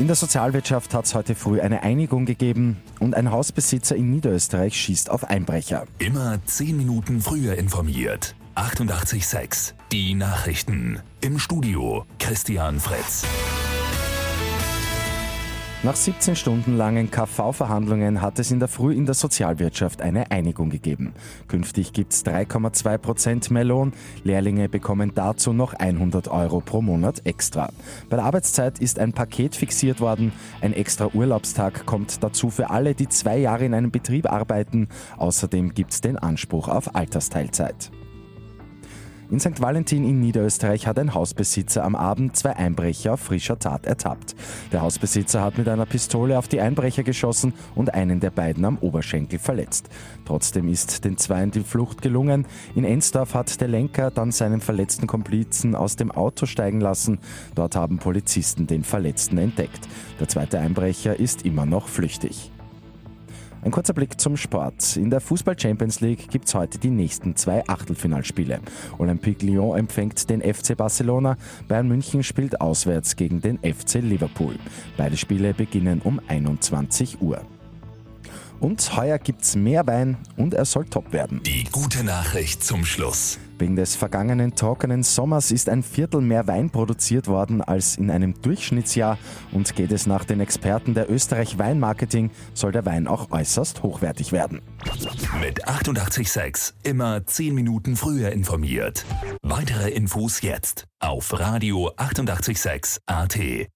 In der Sozialwirtschaft hat es heute früh eine Einigung gegeben und ein Hausbesitzer in Niederösterreich schießt auf Einbrecher. Immer zehn Minuten früher informiert. 88.6 Die Nachrichten. Im Studio Christian Fritz. Nach 17 Stunden langen KV-Verhandlungen hat es in der Früh in der Sozialwirtschaft eine Einigung gegeben. Künftig gibt es 3,2 Prozent mehr Lohn. Lehrlinge bekommen dazu noch 100 Euro pro Monat extra. Bei der Arbeitszeit ist ein Paket fixiert worden. Ein extra Urlaubstag kommt dazu für alle, die zwei Jahre in einem Betrieb arbeiten. Außerdem gibt es den Anspruch auf Altersteilzeit. In St. Valentin in Niederösterreich hat ein Hausbesitzer am Abend zwei Einbrecher auf frischer Tat ertappt. Der Hausbesitzer hat mit einer Pistole auf die Einbrecher geschossen und einen der beiden am Oberschenkel verletzt. Trotzdem ist den Zweien die Flucht gelungen. In Ensdorf hat der Lenker dann seinen verletzten Komplizen aus dem Auto steigen lassen. Dort haben Polizisten den Verletzten entdeckt. Der zweite Einbrecher ist immer noch flüchtig. Ein kurzer Blick zum Sport. In der Fußball Champions League gibt es heute die nächsten zwei Achtelfinalspiele. Olympique Lyon empfängt den FC Barcelona, Bayern München spielt auswärts gegen den FC Liverpool. Beide Spiele beginnen um 21 Uhr. Und heuer gibt's mehr Wein und er soll top werden. Die gute Nachricht zum Schluss. Wegen des vergangenen trockenen Sommers ist ein Viertel mehr Wein produziert worden als in einem Durchschnittsjahr und geht es nach den Experten der Österreich Weinmarketing, soll der Wein auch äußerst hochwertig werden. Mit 886 immer 10 Minuten früher informiert. Weitere Infos jetzt auf Radio 886 AT.